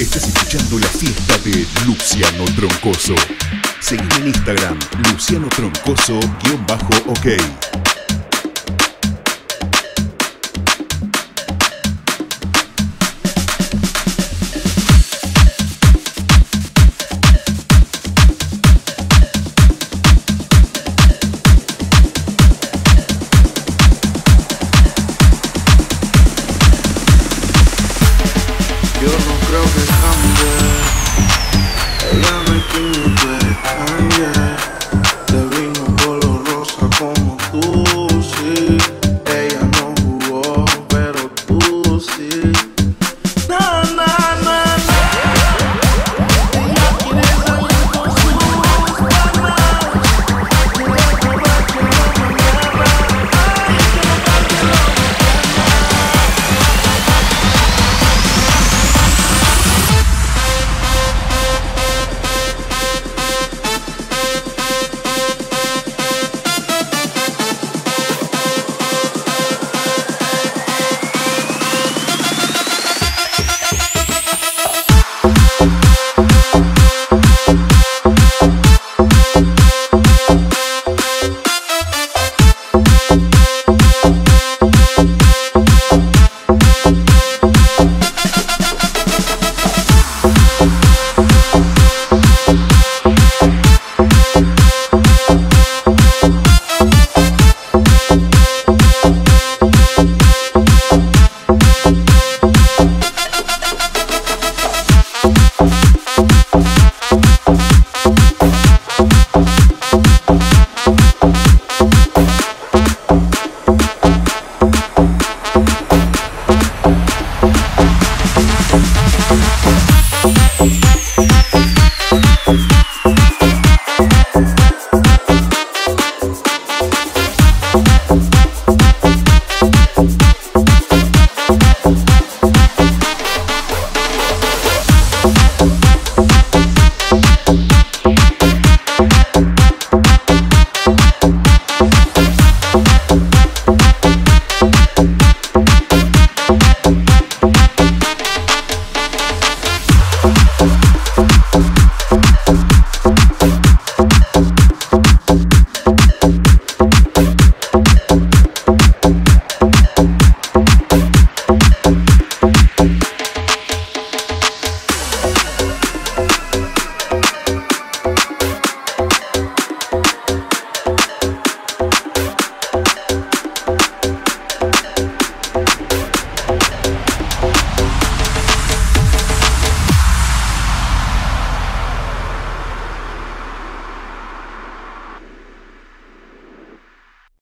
Estás escuchando la fiesta de Luciano Troncoso. Seguime en Instagram, Luciano Troncoso-OK. -ok. Yo no creo que cambie.